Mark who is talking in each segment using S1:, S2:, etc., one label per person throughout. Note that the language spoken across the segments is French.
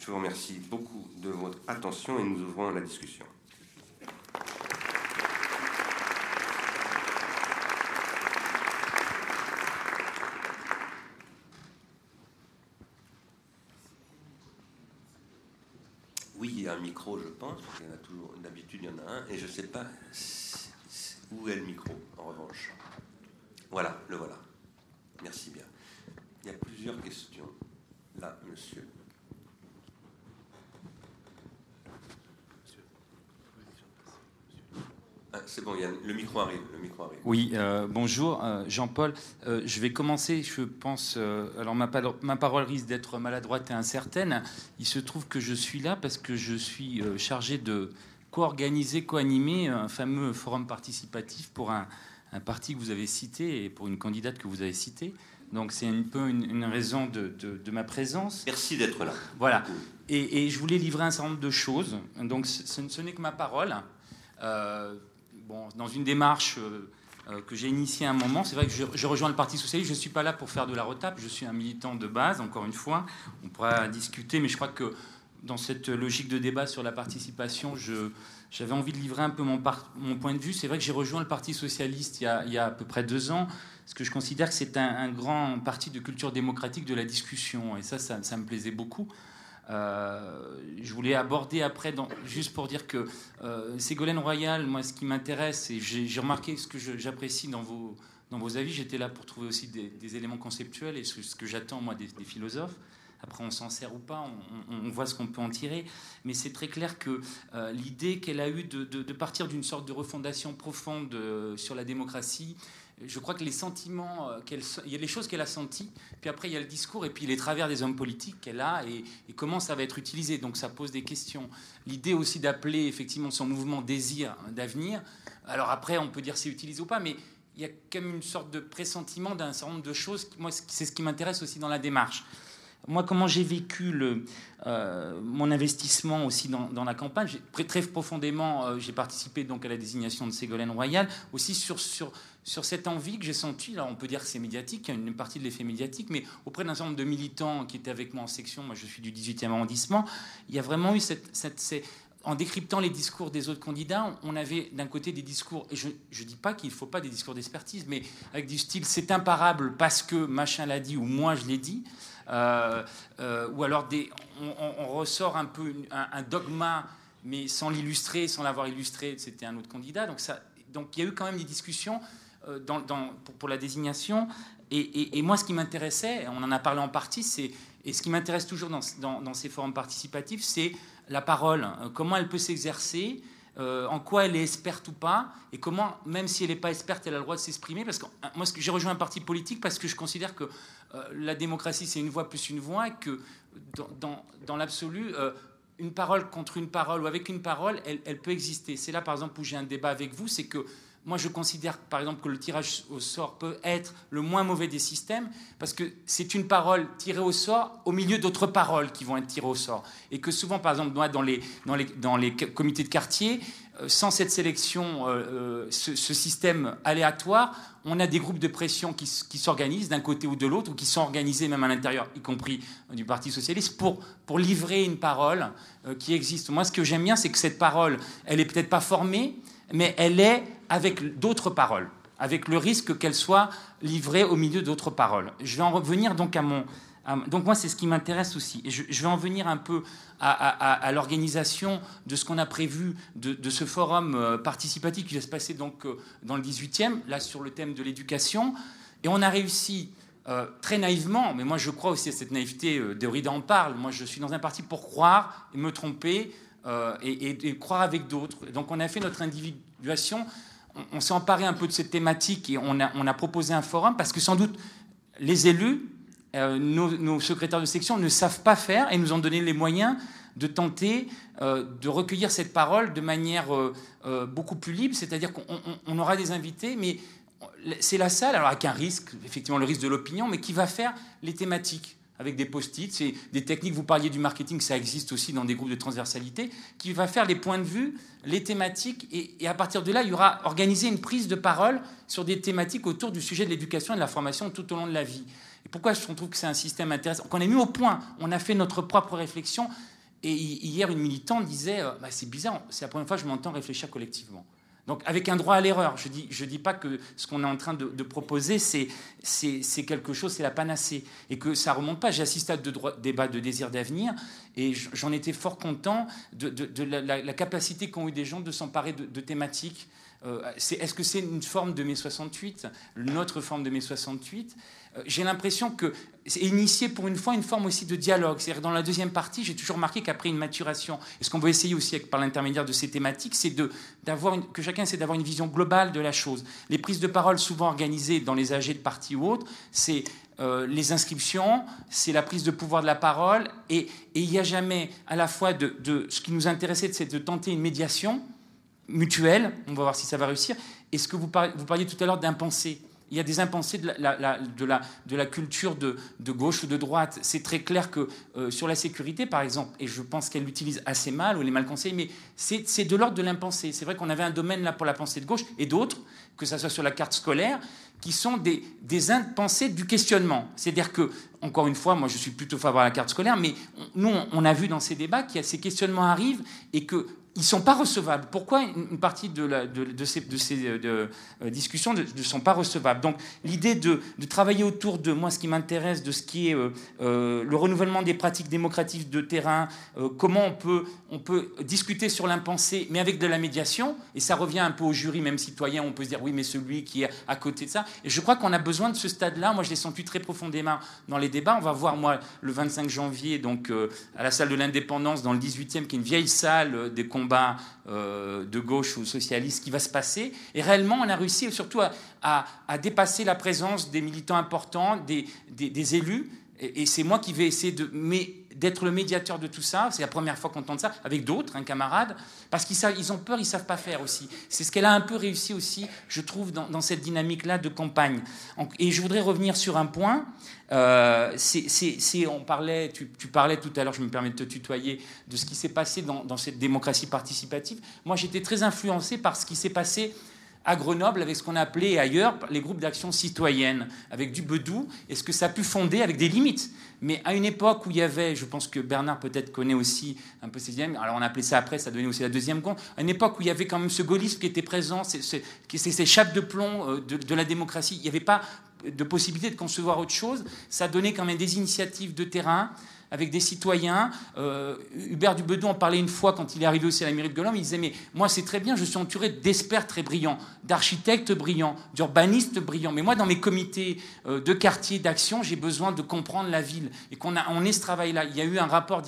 S1: Je vous remercie beaucoup de votre attention et nous ouvrons la discussion. Oui, il y a un micro, je pense, qu'il y en a toujours, d'habitude il y en a un, et je ne sais pas où est le micro, en revanche. Voilà, le voilà. Merci bien. Il y a plusieurs questions. Là, monsieur. Ah, c'est bon, le micro arrive. Le micro arrive.
S2: Oui, euh, bonjour, euh, Jean-Paul. Euh, je vais commencer, je pense. alors, ma, ma, parole risque d'être maladroite et incertaine. Il se trouve que je suis là parce que je suis chargé de co-organiser, co-animer un fameux forum participatif pour un, un, parti que vous avez cité et pour une candidate que vous avez citée. Donc, c'est un peu une, raison de, de, ma présence.
S1: Merci d'être là.
S2: Voilà. Et, et, je voulais livrer un certain nombre de choses. Donc, ce, ce n'est que ma parole dans une démarche euh, euh, que j'ai initiée à un moment, c'est vrai que je, rejoins le Parti Socialiste, je ne suis pas là pour faire de la retape, je suis un militant de base, encore une fois, on pourra discuter, mais je crois que dans cette logique de débat sur la participation, j'avais envie de livrer un peu mon, mon point de vue. C'est vrai que j'ai rejoint le Parti Socialiste il y, a, à peu près deux ans, parce que je considère que c'est un, grand parti de culture démocratique de la discussion, et ça, ça me plaisait beaucoup. Euh, je voulais aborder après, juste pour dire que euh, Ségolène Royal, moi, ce qui m'intéresse, et j'ai remarqué ce que j'apprécie dans vos, dans vos avis, j'étais là pour trouver aussi des, éléments conceptuels et ce, que j'attends, moi, des, philosophes. Après, on s'en sert ou pas, on, voit ce qu'on peut en tirer. Mais c'est très clair que euh, l'idée qu'elle a eue de, de partir d'une sorte de refondation profonde sur la démocratie, je crois que les sentiments, euh, qu'elle, il y a les choses qu'elle a senties, puis après il y a le discours et puis les travers des hommes politiques qu'elle a et, comment ça va être utilisé. Donc ça pose des questions. L'idée aussi d'appeler effectivement son mouvement désir d'avenir. Alors après on peut dire c'est utilisé ou pas, mais il y a quand même une sorte de pressentiment d'un certain nombre de choses. Moi c'est ce qui m'intéresse aussi dans la démarche. Moi, comment j'ai vécu euh, mon investissement aussi dans, la campagne très, très profondément, euh, j'ai participé donc à la désignation de Ségolène Royal, aussi sur, sur, sur cette envie que j'ai sentie, là on peut dire que c'est médiatique, il y a une partie de l'effet médiatique, mais auprès d'un certain nombre de militants qui étaient avec moi en section, moi je suis du 18e arrondissement, il y a vraiment eu cette, en décryptant les discours des autres candidats, on avait d'un côté des discours, et je ne dis pas qu'il ne faut pas des discours d'expertise, mais avec du style c'est imparable parce que machin l'a dit ou moi je l'ai dit, euh, euh, ou alors on, ressort un peu un, dogma, mais sans l'illustrer, sans l'avoir illustré, c'était un autre candidat. Donc il y a eu quand même des discussions euh, pour, la désignation. Et, moi, ce qui m'intéressait, on en a parlé en partie, c'est et ce qui m'intéresse toujours dans, ces forums participatifs, c'est la parole. comment elle peut s'exercer en quoi elle est experte ou pas, et comment, même si elle n'est pas experte, elle a le droit de s'exprimer. Parce que moi, j'ai rejoint un parti politique parce que je considère que euh, la démocratie, c'est une voix plus une voix, et que dans, l'absolu, euh, une parole contre une parole ou avec une parole, elle, peut exister. C'est là, par exemple, où j'ai un débat avec vous, c'est que moi, je considère, par exemple, que le tirage au sort peut être le moins mauvais des systèmes, parce que c'est une parole tirée au sort au milieu d'autres paroles qui vont être tirées au sort. Et que souvent, par exemple, dans les, dans les, dans les comités de quartier, euh, sans cette sélection, euh, euh, ce, système aléatoire, on a des groupes de pression qui, s'organisent d'un côté ou de l'autre, ou qui sont organisés même à l'intérieur, y compris du Parti socialiste, pour, pour livrer une parole qui existe. Moi, ce que j'aime bien, c'est que cette parole, elle est peut-être pas formée, mais elle est avec d'autres paroles, avec le risque qu'elle soit livrée au milieu d'autres paroles. Je vais en revenir donc à mon, donc moi, c'est ce qui m'intéresse aussi. Et je, vais en venir un peu à, l'organisation de ce qu'on a prévu de, ce forum euh, participatif qui va se passer donc euh, dans le 18e, là sur le thème de l'éducation. Et on a réussi euh, très naïvement, mais moi je crois aussi à cette naïveté, Derrida en parle, moi je suis dans un parti pour croire et me tromper et, croire avec d'autres. Donc on a fait notre individuation, on, s'est emparé un peu de cette thématique et on a, proposé un forum parce que sans doute les élus euh, nos, secrétaires de section ne savent pas faire et nous ont donné les moyens de tenter euh, de recueillir cette parole de manière euh, beaucoup plus libre, c'est-à-dire qu'on aura des invités, mais c'est la salle, alors avec un risque, effectivement le risque de l'opinion, mais qui va faire les thématiques avec des post-it, c'est des techniques, vous parliez du marketing, ça existe aussi dans des groupes de transversalité, qui va faire les points de vue, les thématiques, et, à partir de là, il y aura organisé une prise de parole sur des thématiques autour du sujet de l'éducation et de la formation tout au long de la vie. Et pourquoi je trouve que c'est un système intéressant? Qu'on est mis au point, on a fait notre propre réflexion. Et hier, une militante disait bah, C'est bizarre, c'est la première fois que je m'entends réfléchir collectivement. Donc avec un droit à l'erreur. Je ne dis, je dis pas que ce qu'on est en train de, proposer, c'est, quelque chose, c'est la panacée. Et que ça remonte pas. J'ai assisté à de débats de désir d'avenir et j'en étais fort content de, la, capacité qu'ont eu des gens de s'emparer de, thématiques. Euh, est-ce que c'est une forme de mai 68, notre forme de mai 68 euh, j'ai l'impression que c'est initié pour une fois une forme aussi de dialogue. C'est-à-dire dans la deuxième partie, j'ai toujours remarqué qu'après une maturation, et ce qu'on veut essayer aussi par l'intermédiaire de ces thématiques, c'est que chacun essaie d'avoir une vision globale de la chose. Les prises de parole souvent organisées dans les AG de parti ou autres, c'est euh, les inscriptions, c'est la prise de pouvoir de la parole, et, il n'y a jamais à la fois de, ce qui nous intéressait, c'est de tenter une médiation mutuelle, on va voir si ça va réussir, et ce que vous, parliez, tout à l'heure d'impensé il y a des impensés de la, culture de, gauche ou de droite. C'est très clair que euh, sur la sécurité, par exemple, et je pense qu'elle l'utilise assez mal ou les mal conseillés, mais c'est de l'ordre de l'impensé. C'est vrai qu'on avait un domaine là pour la pensée de gauche et d'autres, que ce soit sur la carte scolaire, qui sont des, des impensés du questionnement. C'est-à-dire que, encore une fois, moi je suis plutôt favorable à la carte scolaire, mais nous, on a vu dans ces débats a ces questionnements arrivent et que ils ne sont pas recevables. Pourquoi une partie de, ces, euh, euh, discussions ne sont pas recevables? Donc l'idée de, travailler autour de moi, ce qui m'intéresse, de ce qui est euh, le renouvellement des pratiques démocratiques de terrain, comment on peut, discuter sur l'impensé, mais avec de la médiation, et ça revient un peu au jury, même citoyen, on peut se dire oui, mais celui qui est à côté de ça. Et je crois qu'on a besoin de ce stade-là. Moi, je l'ai senti très profondément dans les débats. On va voir, moi, le 25 janvier, donc à la salle de l'indépendance, dans le 18e, qui est une vieille salle des euh, de gauche ou socialiste qui va se passer. Et réellement, on a réussi surtout à, dépasser la présence des militants importants, des, des, élus. Et, c'est moi qui vais essayer de, d'être le médiateur de tout ça. C'est la première fois qu'on tente ça avec d'autres, un camarade, parce qu'ils ils ont peur, ils savent pas faire aussi. C'est ce qu'elle a un peu réussi aussi, je trouve, dans, cette dynamique-là de campagne. Et je voudrais revenir sur un point. Euh, on parlait, tu, parlais tout à l'heure, je me permets de te tutoyer, de ce qui s'est passé dans cette démocratie participative. Moi, j'étais très influencé par ce qui s'est passé à Grenoble avec ce qu'on a appelé ailleurs les groupes d'action citoyenne, avec du bedou, et ce que ça a pu fonder avec des limites. Mais à une époque où il y avait, je pense que Bernard peut-être connaît aussi un peu ces dynamiques, alors on a appelé ça après, ça donnait aussi la deuxième compte, à une époque où il y avait quand même ce gaullisme qui était présent, c'est ces chapes de plomb euh, de la démocratie, il n'y avait pas de possibilité de concevoir autre chose, ça donnait quand même des initiatives de terrain, avec des citoyens. Euh, Hubert Dubedon en parlait une fois quand il est arrivé aussi à la mairie de Grenoble. Il disait Mais moi, c'est très bien, je suis entouré d'experts très brillants, d'architectes brillants, d'urbanistes brillants. Mais moi, dans mes comités euh, de quartier, d'action, j'ai besoin de comprendre la ville. Et qu'on on est ce travail-là. Il y a eu un rapport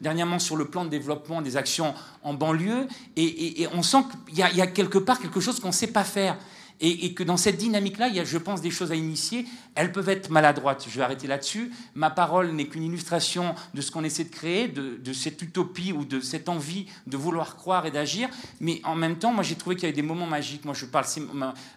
S2: dernièrement sur le plan de développement des actions en banlieue. Et, on sent qu'il y, a quelque part quelque chose qu'on ne sait pas faire et, que dans cette dynamique-là, il y a, je pense, des choses à initier. Elles peuvent être maladroites. Je vais arrêter là-dessus. Ma parole n'est qu'une illustration de ce qu'on essaie de créer, de, cette utopie ou de cette envie de vouloir croire et d'agir. Mais en même temps, moi, j'ai trouvé qu'il y avait des moments magiques. Moi, je parle, c'est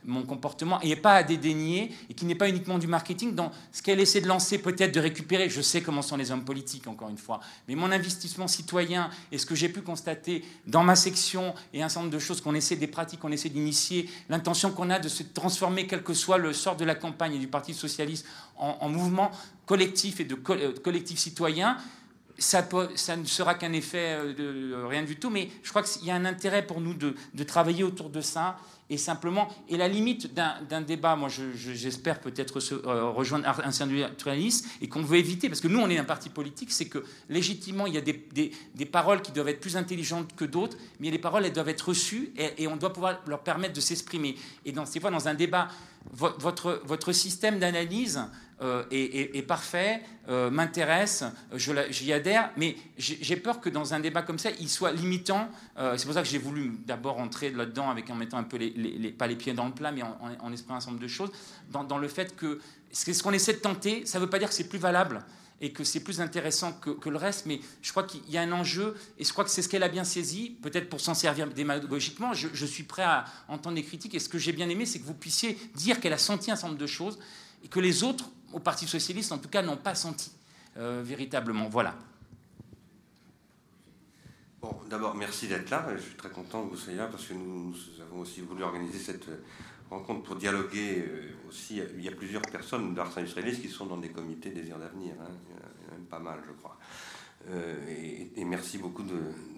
S2: mon comportement, et pas à dédaigner, et qui n'est pas uniquement du marketing, dans ce qu'elle essaie de lancer, peut-être de récupérer. Je sais comment sont les hommes politiques, encore une fois. Mais mon investissement citoyen et ce que j'ai pu constater dans ma section et un certain nombre de choses qu'on essaie, des pratiques qu'on essaie d'initier, l'intention qu'on a de se transformer, quel que soit le sort de la campagne et du Parti socialiste, en, mouvement collectif et de euh, collectif citoyen, ça, ne sera qu'un effet euh, de, rien du tout, mais je crois qu'il y a un intérêt pour nous de, travailler autour de ça et simplement, et la limite d'un débat, moi j'espère peut-être euh, rejoindre un syndicaliste et qu'on veut éviter, parce que nous on est un parti politique, c'est que légitimement il y a des, paroles qui doivent être plus intelligentes que d'autres, mais les paroles elles doivent être reçues et, on doit pouvoir leur permettre de s'exprimer. Et dans ces fois, dans un débat, votre système d'analyse, euh, est, parfait, euh, m'intéresse, j'y adhère, mais j'ai peur que dans un débat comme ça, il soit limitant. Euh, c'est pour ça que j'ai voulu d'abord entrer là-dedans en mettant un peu pas les pieds dans le plat, mais en, en, un certain nombre de choses, dans, le fait que ce qu'on essaie de tenter, ça ne veut pas dire que c'est plus valable et que c'est plus intéressant que, le reste, mais je crois qu'il y a un enjeu, et je crois que c'est ce qu'elle a bien saisi, peut-être pour s'en servir démagogiquement, je, suis prêt à entendre des critiques, et ce que j'ai bien aimé, c'est que vous puissiez dire qu'elle a senti un certain nombre de choses, et que les autres au Parti socialiste, en tout cas, n'ont pas senti euh, véritablement. Voilà.
S1: Bon, d'abord, merci d'être là. Je suis très content que vous soyez là parce que nous, avons aussi voulu organiser cette rencontre pour dialoguer aussi. Il y a plusieurs personnes d'Ars Industrialis qui sont dans des comités Désir d'avenir. Hein. Il y en a même pas mal, je crois. Et, et, merci beaucoup de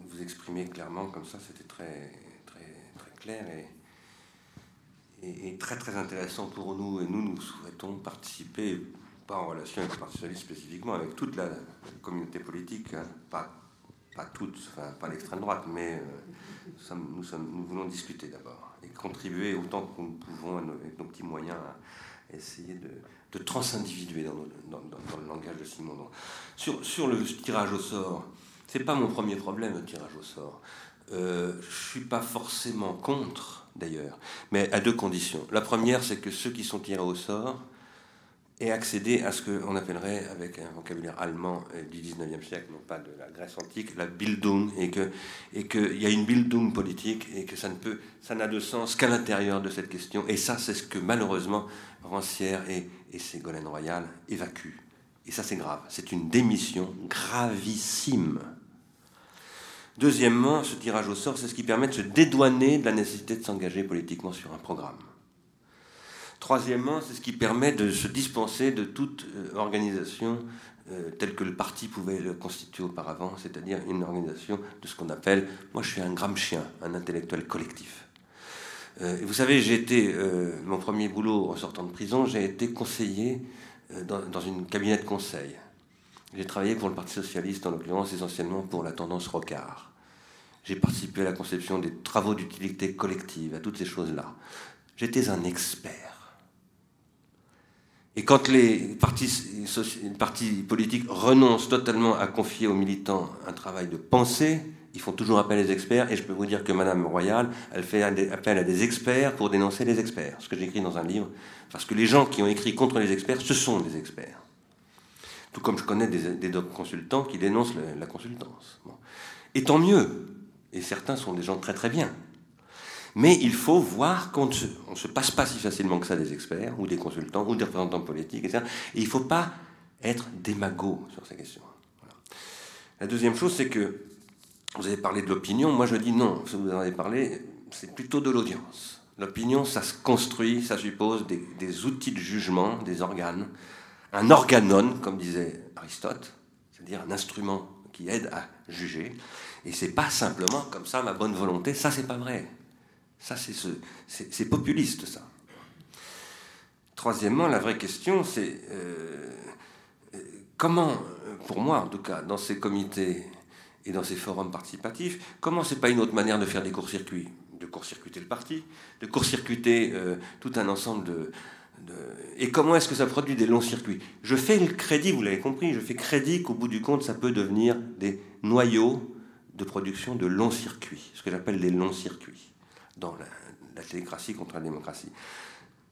S1: vous exprimer clairement comme ça. C'était très, très, très clair et, et, très très intéressant pour nous. Et nous, nous souhaitons participer pas en relation avec le Parti spécifiquement, avec toute la communauté politique, hein. pas, pas toute, enfin, pas l'extrême droite, mais euh, nous, sommes, nous, voulons discuter d'abord et contribuer autant que nous pouvons avec nos petits moyens à essayer de, de transindividuer dans, le langage de Simon. Sur, sur le tirage au sort, c'est pas mon premier problème, le tirage au sort. Euh, je suis pas forcément contre, d'ailleurs, mais à deux conditions. La première, c'est que ceux qui sont tirés au sort et accéder à ce qu'on appellerait, avec un vocabulaire allemand euh, du 19e siècle, non pas de la Grèce antique, la Bildung, et qu'il et que y a une Bildung politique, et que ça ne peut, ça n'a de sens qu'à l'intérieur de cette question. Et ça, c'est ce que malheureusement Rancière et, et Ségolène Royal évacuent. Et ça, c'est grave. C'est une démission gravissime. Deuxièmement, ce tirage au sort, c'est ce qui permet de se dédouaner de la nécessité de s'engager politiquement sur un programme. Troisièmement, c'est ce qui permet de se dispenser de toute euh, organisation euh, telle que le parti pouvait le constituer auparavant, c'est-à-dire une organisation de ce qu'on appelle, moi je suis un chien, un intellectuel collectif. Euh, vous savez, j'ai été, mon premier boulot en sortant de prison, j'ai été conseiller dans, dans une cabinet de conseil. J'ai travaillé pour le Parti Socialiste, en l'occurrence essentiellement pour la tendance Rocard. J'ai participé à la conception des travaux d'utilité collective, à toutes ces choses-là. J'étais un expert. Et quand les partis, politiques renoncent totalement à confier aux militants un travail de pensée, ils font toujours appel à des experts. Et je peux vous dire que Madame Royal, elle fait appel à des experts pour dénoncer les experts. Ce que j'écris dans un livre. Parce que les gens qui ont écrit contre les experts, ce sont des experts. Tout comme je connais des, consultants qui dénoncent la, consultance. Et tant mieux. Et certains sont des gens très très bien. Mais il faut voir qu'on ne se, passe pas si facilement que ça des experts, ou des consultants, ou des représentants politiques, etc. Et il ne faut pas être démago sur ces questions. La deuxième chose, c'est que vous avez parlé de l'opinion. Moi, je dis non. Si vous en avez parlé, c'est plutôt de l'audience. L'opinion, ça se construit, ça suppose des, outils de jugement, des organes, un organon, comme disait Aristote, c'est-à-dire un instrument qui aide à juger. Et c'est pas simplement comme ça ma bonne volonté. Ça, c'est pas vrai. Ça, c'est populiste, ça. Troisièmement, la vraie question, c'est euh, comment, pour moi en tout cas, dans ces comités et dans ces forums participatifs, comment c'est pas une autre manière de faire des courts-circuits? De court-circuiter le parti, de court-circuiter euh, tout un ensemble de, Et comment est-ce que ça produit des longs circuits? Je fais le crédit, vous l'avez compris, je fais crédit qu'au bout du compte, ça peut devenir des noyaux de production de longs circuits, ce que j'appelle des longs circuits dans la, télécratie contre la démocratie.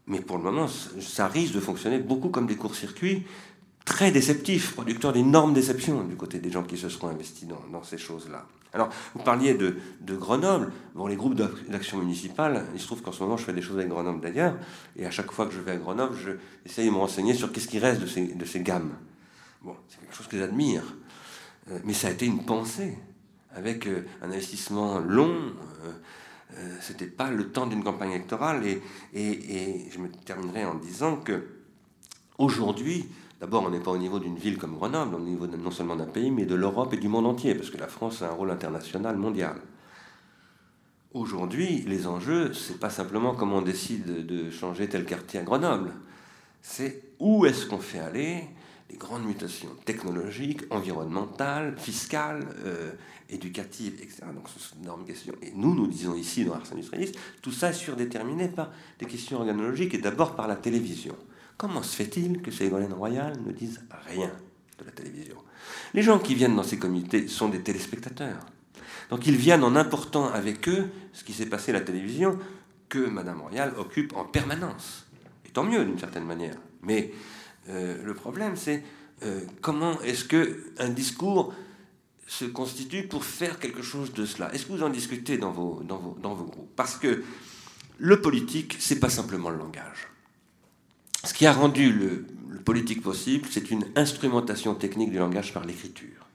S1: Mais pour le moment, ça risque de fonctionner beaucoup comme des courts-circuits très déceptifs, producteurs d'énormes déceptions du côté des gens qui se seront investis dans, ces choses-là. Alors, vous parliez de, Grenoble. Bon, les groupes d'action municipale, il se trouve qu'en ce moment, je fais des choses avec Grenoble d'ailleurs, et à chaque fois que je vais à Grenoble, je essaye de me renseigner sur qu'est-ce qui reste de ces, gammes. Bon, c'est quelque chose que j'admire, euh, mais ça a été une pensée, avec euh, un investissement long. Euh, euh, c'était pas le temps d'une campagne électorale. Et, et, je me terminerai en disant que aujourd'hui, d'abord, on n'est pas au niveau d'une ville comme Grenoble, au niveau non seulement d'un pays, mais de l'Europe et du monde entier, parce que la France a un rôle international, mondial. Aujourd'hui, les enjeux, c'est pas simplement comment on décide de changer tel quartier à Grenoble, c'est où est-ce qu'on fait aller les grandes mutations technologiques, environnementales, fiscales, euh, éducatives, etc. Donc ce sont d'énormes questions. Et nous, nous disons ici dans Ars Industrialis, tout ça est surdéterminé par des questions organologiques et d'abord par la télévision. Comment se fait-il que Ségolène Royal ne dise rien de la télévision? Les gens qui viennent dans ces comités sont des téléspectateurs. Donc ils viennent en important avec eux ce qui s'est passé à la télévision que Madame Royal occupe en permanence. Et tant mieux d'une certaine manière. Mais euh, le problème, c'est euh, comment est-ce que un discours se constitue pour faire quelque chose de cela? Est-ce que vous en discutez dans vos, dans vos, dans vos groupes? Parce que le politique, c'est pas simplement le langage. Ce qui a rendu le, politique possible, c'est une instrumentation technique du langage par l'écriture.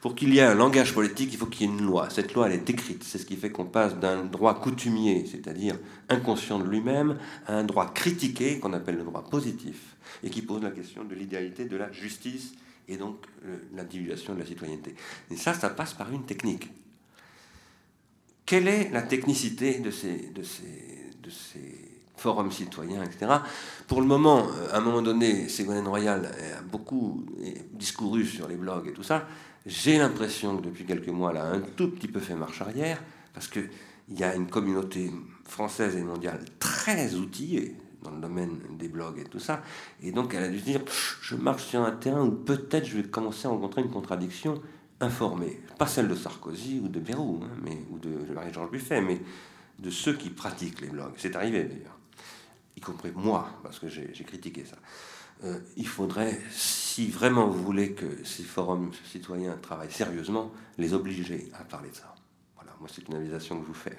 S1: Pour qu'il y ait un langage politique, il faut qu'il y ait une loi. Cette loi, elle est écrite. C'est ce qui fait qu'on passe d'un droit coutumier, c'est-à-dire inconscient de lui-même, à un droit critiqué, qu'on appelle le droit positif, et qui pose la question de l'idéalité de la justice et donc euh, l'individuation de la citoyenneté. Et ça, ça passe par une technique. Quelle est la technicité de ces, de ces, de ces forums citoyens, etc. Pour le moment, euh, à un moment donné, Ségolène Royal a beaucoup discouru sur les blogs et tout ça. J'ai l'impression que depuis quelques mois, elle a un tout petit peu fait marche arrière, parce qu'il y a une communauté française et mondiale très outillée dans le domaine des blogs et tout ça. Et donc elle a dû se dire, je marche sur un terrain où peut-être je vais commencer à rencontrer une contradiction informée. Pas celle de Sarkozy ou de Bérou, hein, mais, ou de Marie-Georges Buffet, mais de ceux qui pratiquent les blogs. C'est arrivé d'ailleurs y compris moi, parce que j'ai critiqué ça. Euh, il faudrait, si vraiment vous voulez que ces forums citoyens travaillent sérieusement, les obliger à parler de ça. Voilà, moi c'est une invitation que je vous fais.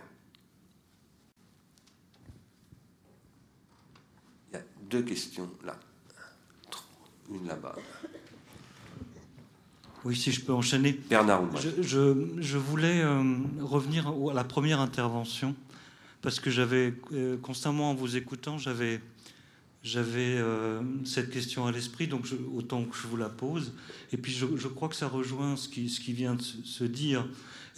S1: Il y a deux questions là. Une là-bas.
S3: Oui, si je peux enchaîner.
S1: Bernard
S3: je, je, voulais euh, revenir à la première intervention parce que j'avais euh, constamment en vous écoutant, j'avais euh, cette question à l'esprit, donc autant que je vous la pose. Et puis je, crois que ça rejoint ce qui, ce qui vient de se dire.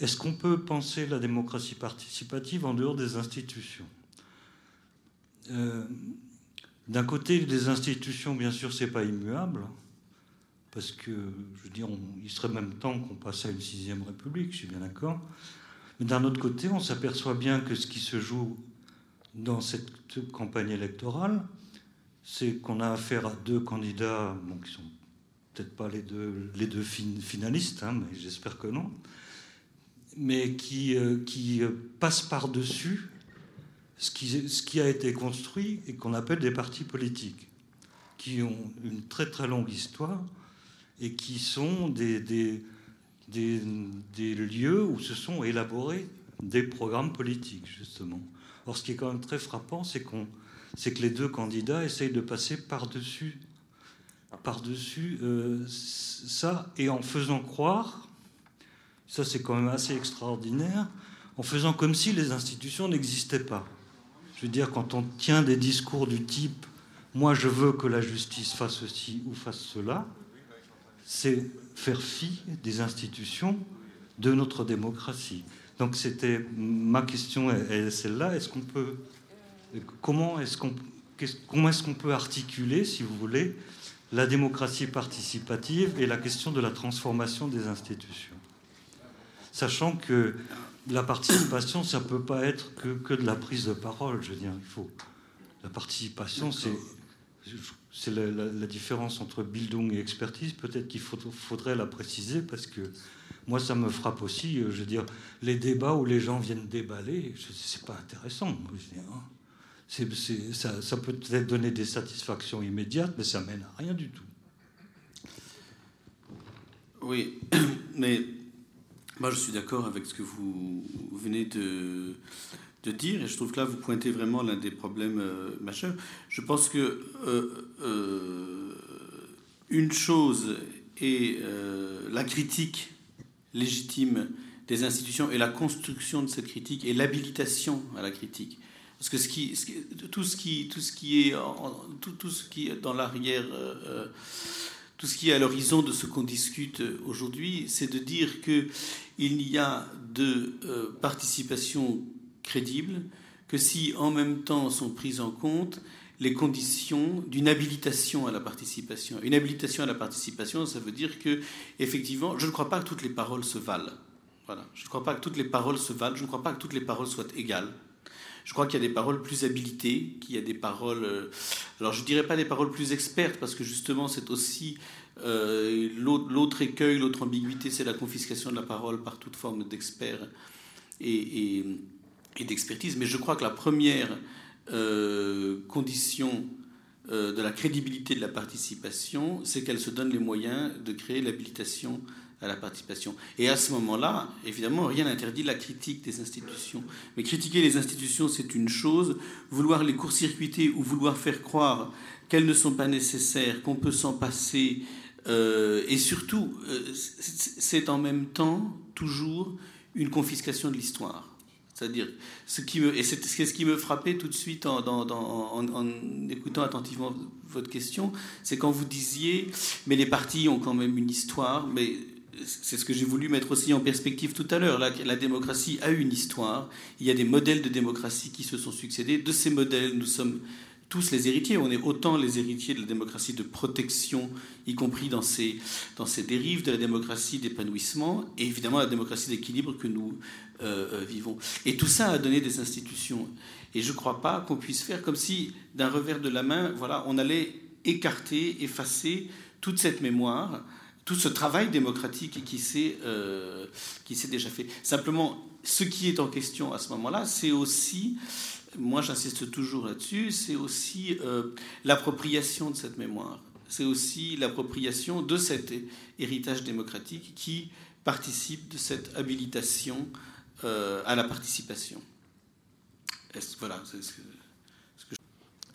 S3: Est-ce qu'on peut penser la démocratie participative en dehors des institutions? Euh, D'un côté, les institutions, bien sûr, c'est pas immuable, parce que, je veux dire, il serait même temps qu'on passe à une sixième république, je suis bien d'accord. Mais d'un autre côté, on s'aperçoit bien que ce qui se joue dans cette campagne électorale, c'est qu'on a affaire à deux candidats bon, qui sont peut-être pas les deux, finalistes, hein, mais j'espère que non, mais qui, euh, euh, passent par-dessus ce qui, a été construit et qu'on appelle des partis politiques, qui ont une très très longue histoire et qui sont des des, lieux où se sont élaborés des programmes politiques, justement. Or, ce qui est quand même très frappant, c'est qu'on, c'est que les deux candidats essayent de passer par-dessus, par-dessus euh, ça, et en faisant croire, ça c'est quand même assez extraordinaire, en faisant comme si les institutions n'existaient pas. Je veux dire, quand on tient des discours du type moi je veux que la justice fasse ceci ou fasse cela, c'est faire fi des institutions de notre démocratie. Donc c'était ma question est celle-là. Est-ce qu'on peut comment est-ce qu'on comment est-ce qu'on peut articuler, si vous voulez, la démocratie participative et la question de la transformation des institutions, sachant que la participation, ça peut pas être que, que de la prise de parole. Je veux dire, il faut la participation, c'est c'est la, différence entre Bildung et expertise. Peut-être qu'il faudrait la préciser parce que moi, ça me frappe aussi. Euh, je veux dire, les débats où les gens viennent déballer, c'est pas intéressant. Hein. ça, peut peut-être donner des satisfactions immédiates, mais ça mène à rien du tout.
S4: Oui, mais moi, je suis d'accord avec ce que vous venez de de dire, et je trouve que là, vous pointez vraiment l'un des problèmes euh, majeurs. Je pense que euh, euh, une chose est la critique légitime des institutions et la construction de cette critique et l'habilitation à la critique. Parce que tout, ce qui, tout, ce qui est tout, ce qui est dans l'arrière, tout ce qui est à l'horizon de ce qu'on discute aujourd'hui, c'est de dire que il n'y a de participation crédible que si en même temps sont prises en compte les conditions d'une habilitation à la participation. Une habilitation à la participation, ça veut dire que, effectivement, je ne crois pas que toutes les paroles se valent. Voilà. Je ne crois pas que toutes les paroles se valent. Je ne crois pas que toutes les paroles soient égales. Je crois qu'il y a des paroles plus habilitées, qu'il y a des paroles. Euh, alors, je ne dirais pas des paroles plus expertes, parce que justement, c'est aussi euh, l'autre écueil, l'autre ambiguïté, c'est la confiscation de la parole par toute forme d'expert et et d'expertise, mais je crois que la première euh, condition euh, de la crédibilité de la participation, c'est qu'elle se donne les moyens de créer l'habilitation à la participation. Et à ce moment-là, évidemment, rien n'interdit la critique des institutions. Mais critiquer les institutions, c'est une chose. Vouloir les court-circuiter ou vouloir faire croire qu'elles ne sont pas nécessaires, qu'on peut s'en passer, et surtout, c'est en même temps toujours une confiscation de l'histoire. C'est-à-dire, ce qui me, et c'est ce qui me frappait tout de suite en, écoutant attentivement votre question, c'est quand vous disiez, mais les partis ont quand même une histoire, mais c'est ce que j'ai voulu mettre aussi en perspective tout à l'heure. La, la, démocratie a une histoire. Il y a des modèles de démocratie qui se sont succédés. De ces modèles, nous sommes tous les héritiers. On est autant les héritiers de la démocratie de protection, y compris dans ces, dans ces dérives de la démocratie d'épanouissement, et évidemment la démocratie d'équilibre que nous euh, euh, vivons. Et tout ça a donné des institutions. Et je ne crois pas qu'on puisse faire comme si, d'un revers de la main, voilà, on allait écarter, effacer toute cette mémoire, tout ce travail démocratique qui s'est euh, qui s'est déjà fait. Simplement, ce qui est en question à ce moment-là, c'est aussi moi j'insiste toujours là-dessus, c'est aussi euh, l'appropriation de cette mémoire. C'est aussi l'appropriation de cet héritage démocratique qui participe de cette habilitation euh, à la participation. Voilà, ce que,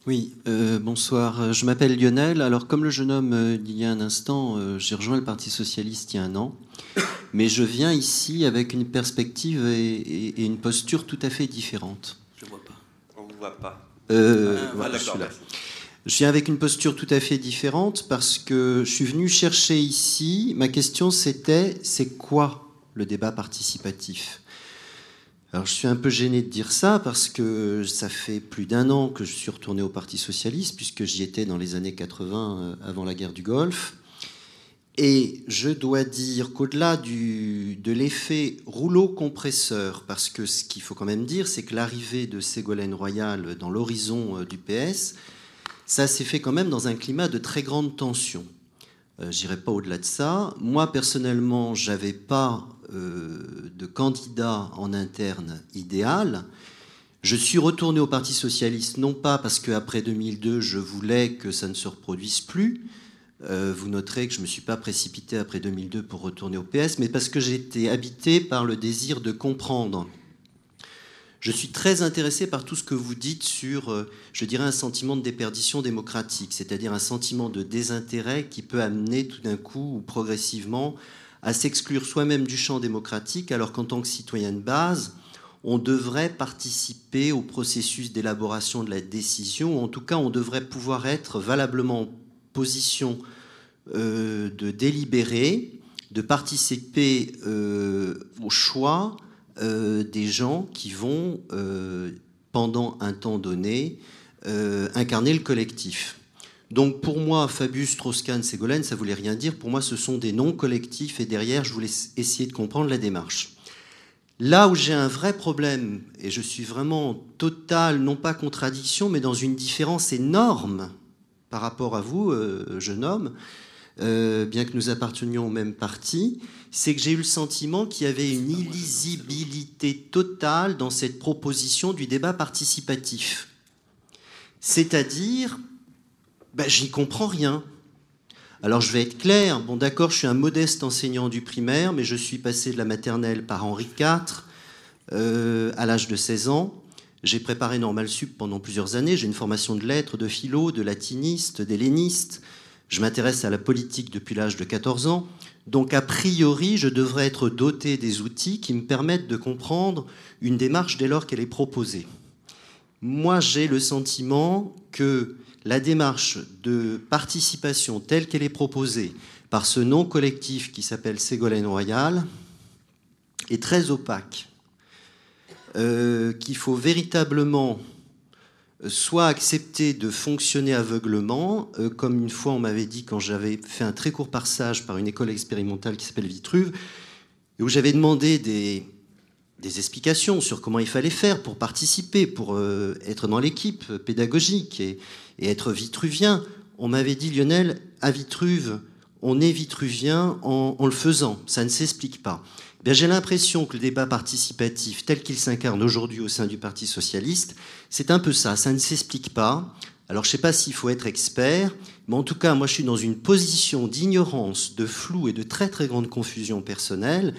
S5: Oui, euh, bonsoir. Je m'appelle Lionel. Alors, comme le jeune homme d'il y a un instant, j'ai rejoint le Parti socialiste il y a un an, mais je viens ici avec une perspective et une posture tout à fait différente
S1: pas.
S5: Euh, ah, voilà, je viens avec une posture tout à fait différente parce que je suis venu chercher ici. Ma question c'était c'est quoi le débat participatif? Alors je suis un peu gêné de dire ça parce que ça fait plus d'un an que je suis retourné au Parti socialiste puisque j'y étais dans les années 80 euh, avant la guerre du Golfe. Et je dois dire qu'au-delà de l'effet rouleau compresseur, parce que ce qu'il faut quand même dire, c'est que l'arrivée de Ségolène Royal dans l'horizon euh, du PS, ça s'est fait quand même dans un climat de très grande tension. Euh, j'irai pas au-delà de ça. Moi, personnellement, j'avais pas euh, de candidat en interne idéal. Je suis retourné au Parti socialiste, non pas parce qu'après 2002, je voulais que ça ne se reproduise plus, euh, vous noterez que je ne me suis pas précipité après 2002 pour retourner au PS, mais parce que été habité par le désir de comprendre. Je suis très intéressé par tout ce que vous dites sur, euh, je dirais, un sentiment de déperdition démocratique, c'est-à-dire un sentiment de désintérêt qui peut amener tout d'un coup ou progressivement à s'exclure soi-même du champ démocratique, alors qu'en tant que citoyen de base, on devrait participer au processus d'élaboration de la décision, ou en tout cas on devrait pouvoir être valablement position euh, de délibérer, de participer euh, au choix euh, des gens qui vont, pendant un temps donné, incarner le collectif. Donc pour moi, Fabius, Strauss-Kahn, Ségolène, ça voulait rien dire. Pour moi, ce sont des noms collectifs et derrière, je voulais essayer de comprendre la démarche. Là où j'ai un vrai problème, et je suis vraiment total, non pas contradiction, mais dans une différence énorme par rapport à vous, euh, jeune homme, euh, bien que nous appartenions au même parti, c'est que j'ai eu le sentiment qu'il y avait une illisibilité totale dans cette proposition du débat participatif. C'est-à-dire, ben, j'y comprends rien. Alors je vais être clair, bon d'accord, je suis un modeste enseignant du primaire, mais je suis passé de la maternelle par Henri IV euh, à l'âge de 16 ans. J'ai préparé Normal Sup pendant plusieurs années. J'ai une formation de lettres, de philo, de latiniste, d'helléniste. Je m'intéresse à la politique depuis l'âge de 14 ans. Donc, a priori, je devrais être doté des outils qui me permettent de comprendre une démarche dès lors qu'elle est proposée. Moi, j'ai le sentiment que la démarche de participation telle qu'elle est proposée par ce non collectif qui s'appelle Ségolène Royal est très opaque. Euh, qu'il faut véritablement euh, soit accepter de fonctionner aveuglement, euh, comme une fois on m'avait dit quand j'avais fait un très court passage par une école expérimentale qui s'appelle Vitruve, et où j'avais demandé des, explications sur comment il fallait faire pour participer, pour être dans l'équipe pédagogique et, être vitruvien. On m'avait dit, Lionel, à Vitruve, on est vitruvien en le faisant, ça ne s'explique pas. Eh j'ai l'impression que le débat participatif tel qu'il s'incarne aujourd'hui au sein du Parti socialiste, c'est un peu ça, ça ne s'explique pas. Alors je ne sais pas s'il faut être expert, mais en tout cas, moi je suis dans une position d'ignorance, de flou et de très très grande confusion personnelle,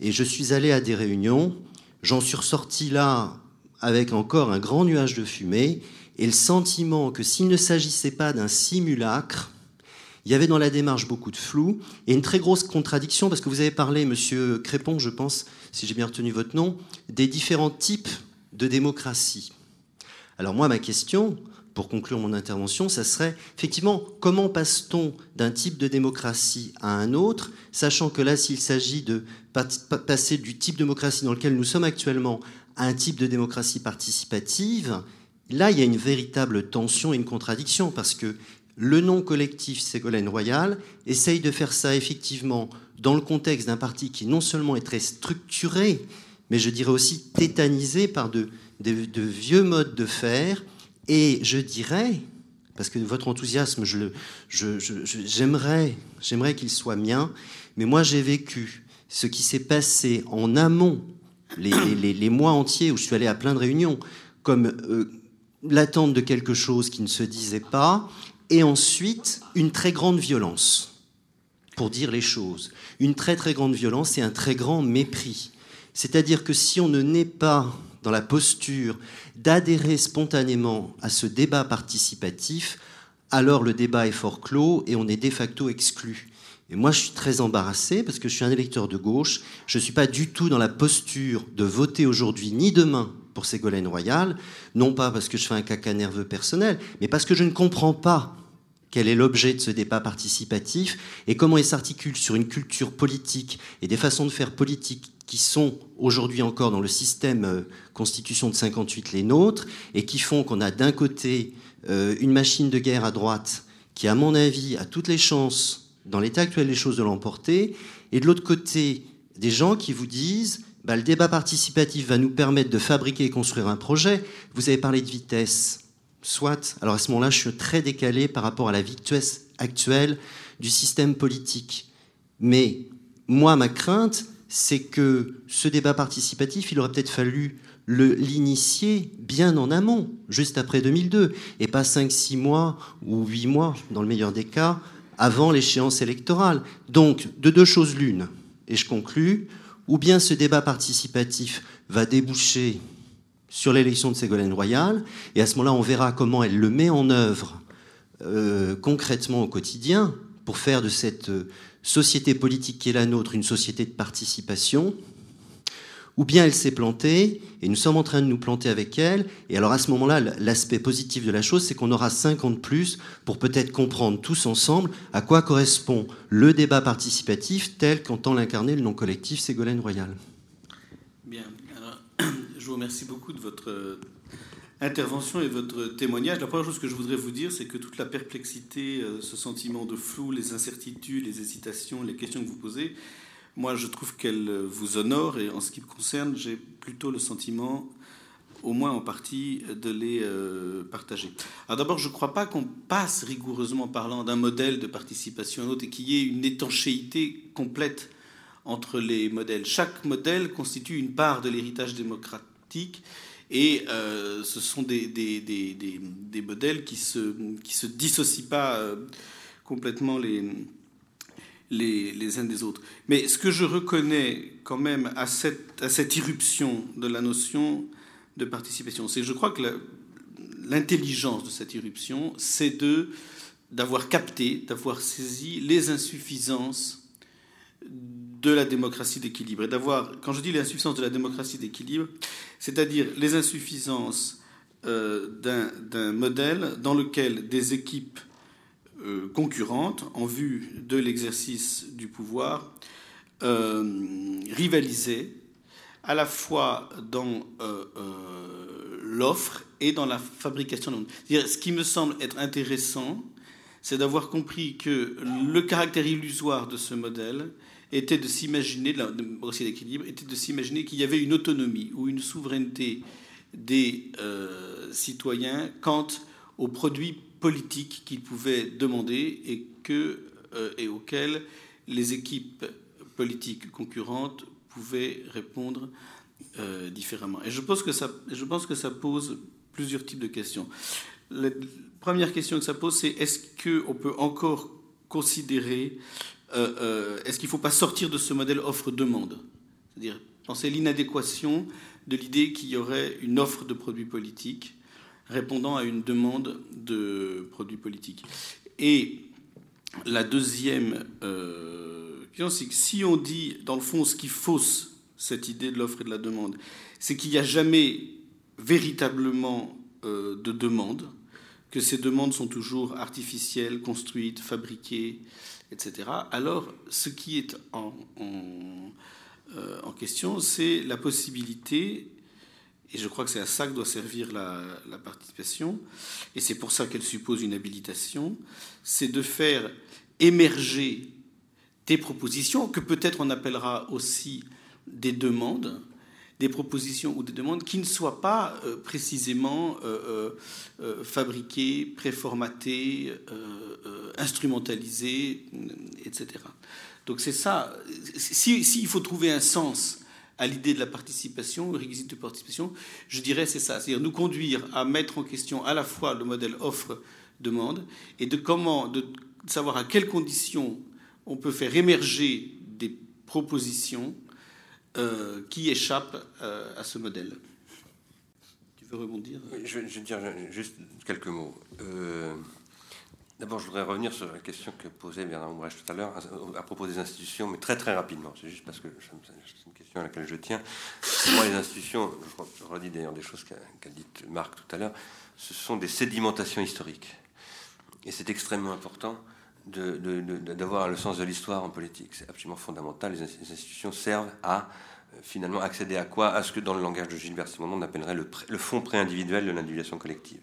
S5: et je suis allé à des réunions, j'en suis ressorti là avec encore un grand nuage de fumée, et le sentiment que s'il ne s'agissait pas d'un simulacre, il y avait dans la démarche beaucoup de flou et une très grosse contradiction, parce que vous avez parlé, monsieur Crépon, je pense, si j'ai bien retenu votre nom, des différents types de démocratie. Alors moi, ma question, pour conclure mon intervention, ça serait effectivement comment passe-t-on d'un type de démocratie à un autre, sachant que là, s'il s'agit de passer du type de démocratie dans lequel nous sommes actuellement à un type de démocratie participative, là, il y a une véritable tension et une contradiction, parce que le nom collectif Ségolène Royal essaye de faire ça effectivement dans le contexte d'un parti qui non seulement est très structuré, mais je dirais aussi tétanisé par de, vieux modes de faire, et je dirais, parce que votre enthousiasme, j'aimerais je, qu'il soit mien, mais moi j'ai vécu ce qui s'est passé en amont, les, les, mois entiers où je suis allé à plein de réunions, comme euh, l'attente de quelque chose qui ne se disait pas, et ensuite une très grande violence, pour dire les choses. Une très très grande violence et un très grand mépris. C'est-à-dire que si on ne naît pas dans la posture d'adhérer spontanément à ce débat participatif, alors le débat est fort clos et on est de facto exclu. Et moi, je suis très embarrassé parce que je suis un électeur de gauche. Je ne suis pas du tout dans la posture de voter aujourd'hui ni demain pour Ségolène Royal, non pas parce que je fais un caca nerveux personnel, mais parce que je ne comprends pas quel est l'objet de ce débat participatif et comment il s'articule sur une culture politique et des façons de faire politique qui sont aujourd'hui encore dans le système euh, constitution de 58 les nôtres, et qui font qu'on a d'un côté euh, une machine de guerre à droite qui, à mon avis, a toutes les chances, dans l'état actuel des choses, de l'emporter, et de l'autre côté, des gens qui vous disent bah, le débat participatif va nous permettre de fabriquer et construire un projet. Vous avez parlé de vitesse. Soit. Alors à ce moment-là, je suis très décalé par rapport à la vitesse actuelle du système politique. Mais moi, ma crainte, c'est que ce débat participatif, il aurait peut-être fallu l'initier bien en amont, juste après 2002, et pas 5-6 mois ou 8 mois, dans le meilleur des cas, avant l'échéance électorale. Donc, de deux choses l'une, et je conclus, ou bien ce débat participatif va déboucher sur l'élection de Ségolène Royal, et à ce moment-là, on verra comment elle le met en œuvre euh, concrètement au quotidien pour faire de cette société politique qui est la nôtre une société de participation, ou bien elle s'est plantée, et nous sommes en train de nous planter avec elle, et alors à ce moment-là, l'aspect positif de la chose, c'est qu'on aura 50 plus pour peut-être comprendre tous ensemble à quoi correspond le débat participatif tel qu'entend l'incarner le non collectif Ségolène Royal.
S4: Bien, alors je vous remercie beaucoup de votre intervention et votre témoignage. La première chose que je voudrais vous dire, c'est que toute la perplexité, euh, ce sentiment de flou, les incertitudes, les hésitations, les questions que vous posez, moi je trouve qu'elles vous honorent et en ce qui me concerne, j'ai plutôt le sentiment, au moins en partie, de les euh, partager. Alors d'abord, je ne crois pas qu'on passe rigoureusement parlant d'un modèle de participation à un autre et qu'il y ait une étanchéité complète entre les modèles. Chaque modèle constitue une part de l'héritage démocratique et euh, ce sont des, modèles qui se, qui se dissocient pas euh, complètement les, les, les, uns des autres. Mais ce que je reconnais quand même à cette, à cette irruption de la notion de participation, c'est que je crois que l'intelligence de cette irruption, c'est d'avoir capté, d'avoir saisi les insuffisances de la démocratie d'équilibre. Et d'avoir, quand je dis les insuffisances de la démocratie d'équilibre, c'est-à-dire les insuffisances euh, d'un modèle dans lequel des équipes euh, concurrentes, en vue de l'exercice du pouvoir, euh, rivalisaient à la fois dans l'offre et dans la fabrication. Ce qui me semble être intéressant, c'est d'avoir compris que le caractère illusoire de ce modèle était de s'imaginer, la démocratie d'équilibre, était de s'imaginer qu'il y avait une autonomie ou une souveraineté des euh, citoyens quant aux produits politiques qu'ils pouvaient demander et, que, euh, et auxquels les équipes politiques concurrentes pouvaient répondre euh, différemment. Et je pense, que ça, je pense que ça pose plusieurs types de questions. La première question que ça pose, c'est est-ce qu'on peut encore considérer euh, euh, est-ce qu'il ne faut pas sortir de ce modèle offre-demande? C'est-à-dire penser l'inadéquation de l'idée qu'il y aurait une offre de produits politiques répondant à une demande de produits politiques. Et la deuxième question, c'est que si on dit, dans le fond, ce qui fausse cette idée de l'offre et de la demande, c'est qu'il n'y a jamais véritablement de demande, que ces demandes sont toujours artificielles, construites, fabriquées, etc. Alors, ce qui est en, euh, en, question, c'est la possibilité, et je crois que c'est à ça que doit servir la participation, et c'est pour ça qu'elle suppose une habilitation, c'est de faire émerger des propositions que peut-être on appellera aussi des demandes, des propositions ou des demandes qui ne soient pas euh, précisément euh, euh, fabriquées, préformatées, instrumentalisées, etc. Donc c'est ça. S'il si, faut trouver un sens à l'idée de la participation, le réquisite de participation, je dirais c'est ça, c'est-à-dire nous conduire à mettre en question à la fois le modèle offre-demande et de comment, de savoir à quelles conditions on peut faire émerger des propositions euh, qui échappe euh, à ce modèle. Tu veux rebondir?
S1: Je, je, dire juste quelques mots. Euh, d'abord, je voudrais revenir sur la question que posait Bernard Oubrech tout à l'heure à, propos des institutions, mais très très rapidement. C'est juste parce que c'est une question à laquelle je tiens. Moi, les institutions, je redis d'ailleurs des choses qu'a dit Marc tout à l'heure, ce sont des sédimentations historiques. Et c'est extrêmement important d'avoir le sens de l'histoire en politique. C'est absolument fondamental. Les institutions servent à euh, finalement accéder à quoi? À ce que dans le langage de Gilbert Simondon on appellerait le, le fond pré-individuel de l'individuation collective.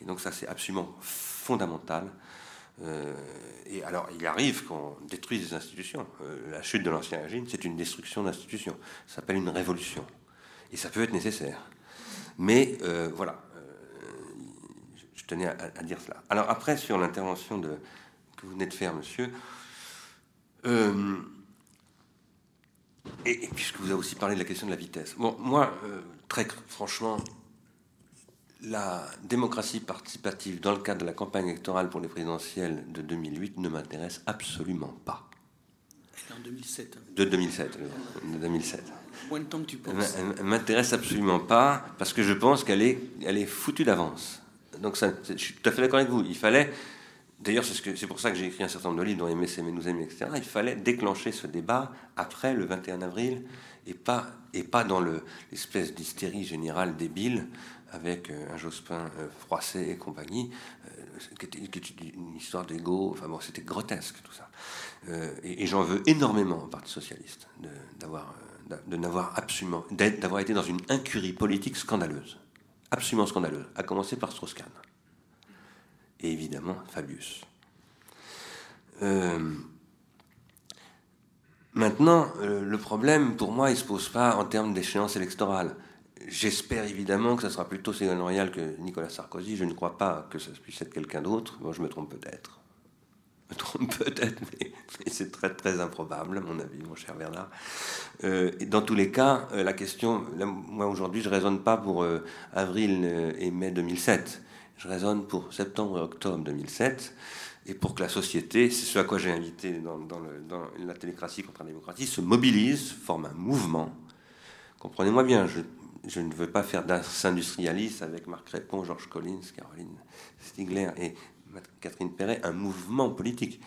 S1: Et donc ça c'est absolument fondamental. Euh, et alors il arrive qu'on détruise des institutions. Euh, la chute de l'ancien régime, c'est une destruction d'institutions. Ça s'appelle une révolution. Et ça peut être nécessaire. Mais voilà, je tenais à, dire cela. Alors après, sur l'intervention de, vous venez de faire, monsieur. Euh, et, puisque vous avez aussi parlé de la question de la vitesse. Bon, moi, euh, très franchement, la démocratie participative dans le cadre de la campagne électorale pour les présidentielles de 2008 ne m'intéresse absolument pas.
S4: En 2007.
S1: De 2007, de 2007.
S4: Moins de temps que tu penses.
S1: Elle, m'intéresse absolument pas parce que je pense qu'elle est, elle est foutue d'avance. Donc ça, je suis tout à fait d'accord avec vous. Il fallait D'ailleurs, c'est pour ça que j'ai écrit un certain nombre de livres, dont Aimer, s'aimer, nous aimer, etc. Il fallait déclencher ce débat après le 21 avril et pas, et pas dans l'espèce d'hystérie générale débile avec euh, un Jospin euh, froissé et compagnie, euh, qui, était, une histoire d'ego. Enfin bon, c'était grotesque tout ça. et, j'en veux énormément au Parti socialiste d'avoir, absolument, d'avoir été dans une incurie politique scandaleuse, absolument scandaleuse, à commencer par Strauss-Kahn et évidemment Fabius. Euh, maintenant, euh, le problème, pour moi, il ne se pose pas en termes d'échéance électorale. J'espère évidemment que ce sera plutôt Ségolène Royal que Nicolas Sarkozy. Je ne crois pas que ça puisse être quelqu'un d'autre. Moi, je me trompe peut-être. Je me trompe peut-être, mais, c'est très très improbable, à mon avis, mon cher Bernard. Euh, dans tous les cas, la question, moi aujourd'hui, je ne raisonne pas pour avril et mai 2007 je raisonne pour septembre et octobre 2007, et pour que la société, c'est ce à quoi j'ai invité dans, la télécratie contre la démocratie, se mobilise, forme un mouvement. Comprenez-moi bien, je, ne veux pas faire d'industrialiste avec Marc Répond, Georges Collins, Caroline Stigler et Catherine Perret, un mouvement politique.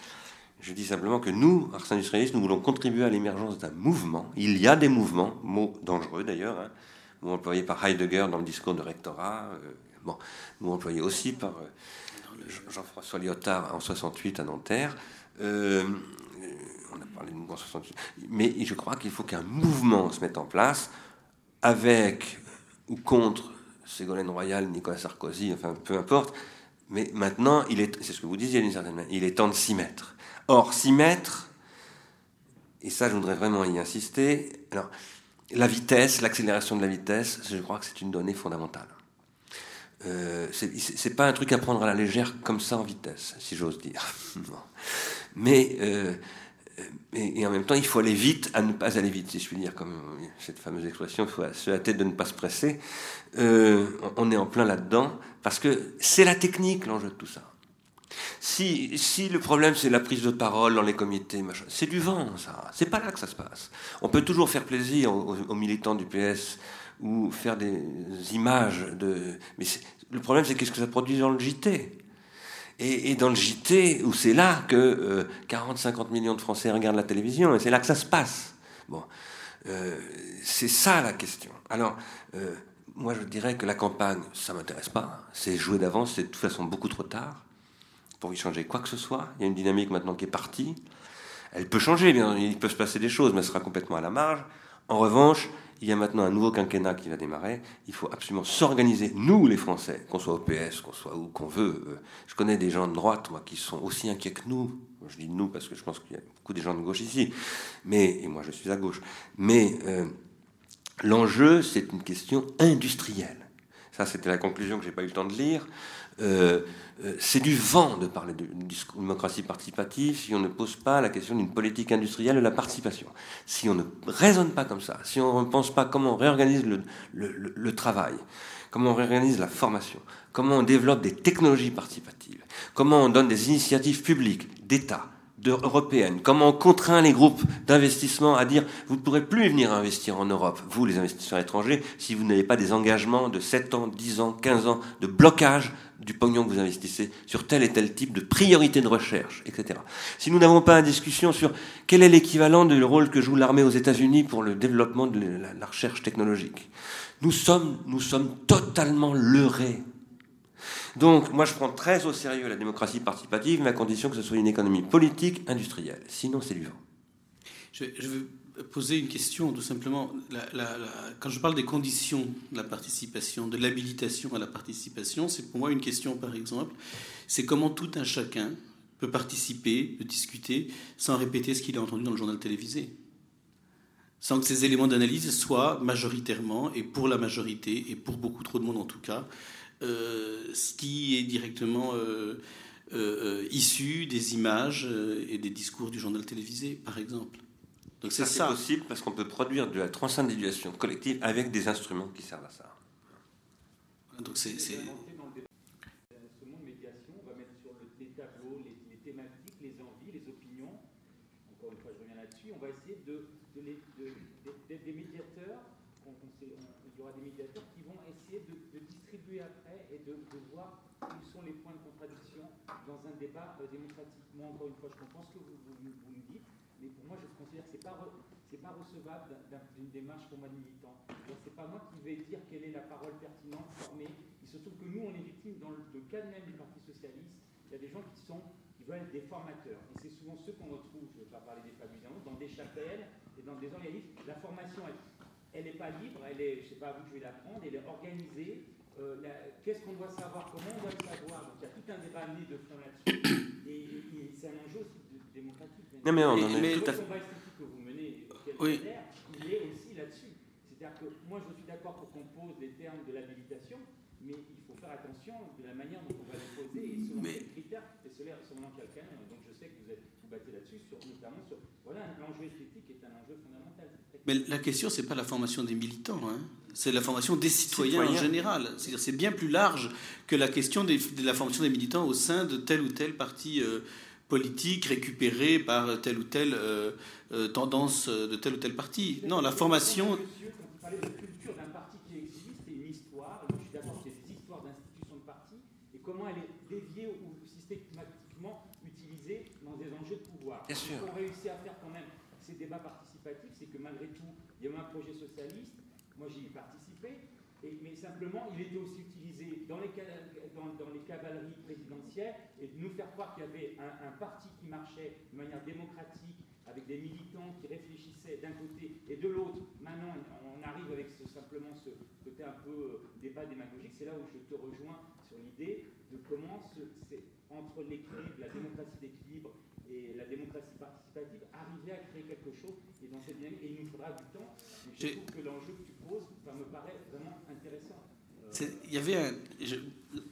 S1: Je dis simplement que nous, Ars Industrialistes, nous voulons contribuer à l'émergence d'un mouvement. Il y a des mouvements, mot dangereux d'ailleurs, hein, mot employé par Heidegger dans le discours de rectorat, euh, Bon, nous employés aussi par euh, Jean-François Lyotard en 68 à Nanterre. Euh, on a parlé de mouvement 68. Mais je crois qu'il faut qu'un mouvement se mette en place avec ou contre Ségolène Royal, Nicolas Sarkozy, enfin peu importe. Mais maintenant, il est, c'est ce que vous disiez d'une certaine manière, il est temps de s'y mettre. Or, s'y mettre, et ça je voudrais vraiment y insister, la vitesse, l'accélération de la vitesse, je crois que c'est une donnée fondamentale. Euh, c'est pas un truc à prendre à la légère comme ça en vitesse, si j'ose dire. Mais euh, et, en même temps, il faut aller vite à ne pas aller vite, si je puis dire, comme cette fameuse expression, il faut se hâter de ne pas se presser. Euh, on est en plein là-dedans, parce que c'est la technique l'enjeu de tout ça. Si, si le problème c'est la prise de parole dans les comités, c'est du vent, ça. C'est pas là que ça se passe. On peut toujours faire plaisir aux militants du PS ou faire des images de. Mais le problème, c'est qu'est-ce que ça produit dans le JT et, dans le JT, où c'est là que 40-50 millions de Français regardent la télévision, et c'est là que ça se passe. Bon, c'est ça la question. Alors, moi je dirais que la campagne, ça m'intéresse pas. C'est jouer d'avance, c'est de toute façon beaucoup trop tard pour y changer quoi que ce soit. Il y a une dynamique maintenant qui est partie. Elle peut changer, bien, il peut se passer des choses, mais elle sera complètement à la marge. En revanche, il y a maintenant un nouveau quinquennat qui va démarrer. Il faut absolument s'organiser, nous les Français, qu'on soit au PS, qu'on soit où qu'on veut. Euh, je connais des gens de droite, moi, qui sont aussi inquiets que nous. Je dis nous parce que je pense qu'il y a beaucoup de gens de gauche ici. Mais, et moi je suis à gauche. Mais euh, l'enjeu, c'est une question industrielle. Ça, c'était la conclusion que j'ai pas eu le temps de lire. Euh, euh, c'est du vent de parler de démocratie participative si on ne pose pas la question d'une politique industrielle de la participation. Si on ne raisonne pas comme ça, si on ne pense pas comment on réorganise le, le travail, comment on réorganise la formation, comment on développe des technologies participatives, comment on donne des initiatives publiques, d'État, européenne, comment on contraint les groupes d'investissement à dire vous ne pourrez plus venir investir en Europe, vous les investisseurs étrangers, si vous n'avez pas des engagements de 7 ans, 10 ans, 15 ans de blocage du pognon que vous investissez sur tel et tel type de priorité de recherche, etc. Si nous n'avons pas une discussion sur quel est l'équivalent du rôle que joue l'armée aux États-Unis pour le développement de la recherche technologique, nous sommes, nous sommes totalement leurrés donc, moi, je prends très au sérieux la démocratie participative, mais à condition que ce soit une économie politique, industrielle. Sinon, c'est du vent.
S4: Je, vais poser une question, tout simplement. quand je parle des conditions de la participation, de l'habilitation à la participation, c'est pour moi une question, par exemple, c'est comment tout un chacun peut participer, peut discuter, sans répéter ce qu'il a entendu dans le journal télévisé sans que ces éléments d'analyse soient majoritairement, et pour la majorité, et pour beaucoup trop de monde en tout cas, ce qui est directement euh, euh, issu des images et des discours du journal télévisé, par exemple.
S1: Donc c'est ça. possible parce qu'on peut produire de la transindividuation collective avec des instruments qui servent à ça.
S4: Donc c'est
S2: encore une fois, je comprends ce que vous, vous, me dites, mais pour moi, je considère que ce n'est pas, pas recevable d'une démarche pour moi de militant. Ce n'est pas moi qui vais dire quelle est la parole pertinente, formée. Il se trouve que nous, on est victime, dans le, cas même du Parti Socialiste, il y a des gens qui, sont, qui veulent être des formateurs. Et c'est souvent ceux qu'on retrouve, je ne vais pas parler des familles dans des chapelles et dans des organismes. La formation, elle n'est pas libre, elle est, je ne sais pas à vous que je vais l'apprendre, elle est organisée. Euh, qu'est-ce qu'on doit savoir, comment on doit le savoir? Donc il y a tout un débat amené de fond là-dessus. Et, c'est un enjeu aussi démocratique.
S1: Non, mais on en
S2: est tout à fait. que vous menez, oui. il est aussi là-dessus? C'est-à-dire que moi, je suis d'accord pour qu'on pose les termes de l'habilitation, mais il faut faire attention de la manière dont on va les poser et selon mais... quels critères et selon quelqu'un. Donc je sais que vous, êtes, vous battez là-dessus, sur, notamment sur. Voilà, l'enjeu esthétique est un enjeu fondamental.
S4: Mais la question, c'est pas la formation des militants, hein. c'est la formation des citoyens, en général. C'est bien plus large que la question de la formation des militants au sein de tel ou tel parti euh, politique récupéré par telle ou telle euh, euh, tendance de tel ou tel parti. Non, la formation.
S2: Monsieur, quand vous parlez de culture d'un parti qui existe, c'est une histoire. je suis d'accord que c'est des histoires d'institutions de parti et comment elle est déviée ou systématiquement utilisée dans des enjeux de pouvoir.
S1: Bien sûr.
S2: On réussit à faire quand même ces débats participatifs, c'est que malgré tout, il y a eu un projet socialiste. Moi, j'y ai participé. mais simplement, il était aussi utilisé dans les, cavaleries présidentielles et de nous faire croire qu'il y avait un, parti qui marchait de manière démocratique, avec des militants qui réfléchissaient d'un côté et de l'autre. Maintenant, on arrive avec simplement ce côté un peu euh, débat démagogique. C'est là où je te rejoins sur l'idée de comment, entre l'équilibre, la démocratie d'équilibre et la démocratie participative, arriver à créer quelque chose. Et dans cette dynamique, et il nous faudra du temps. je trouve que l'enjeu que tu poses, ça me paraît vraiment intéressant.
S4: Il y avait un,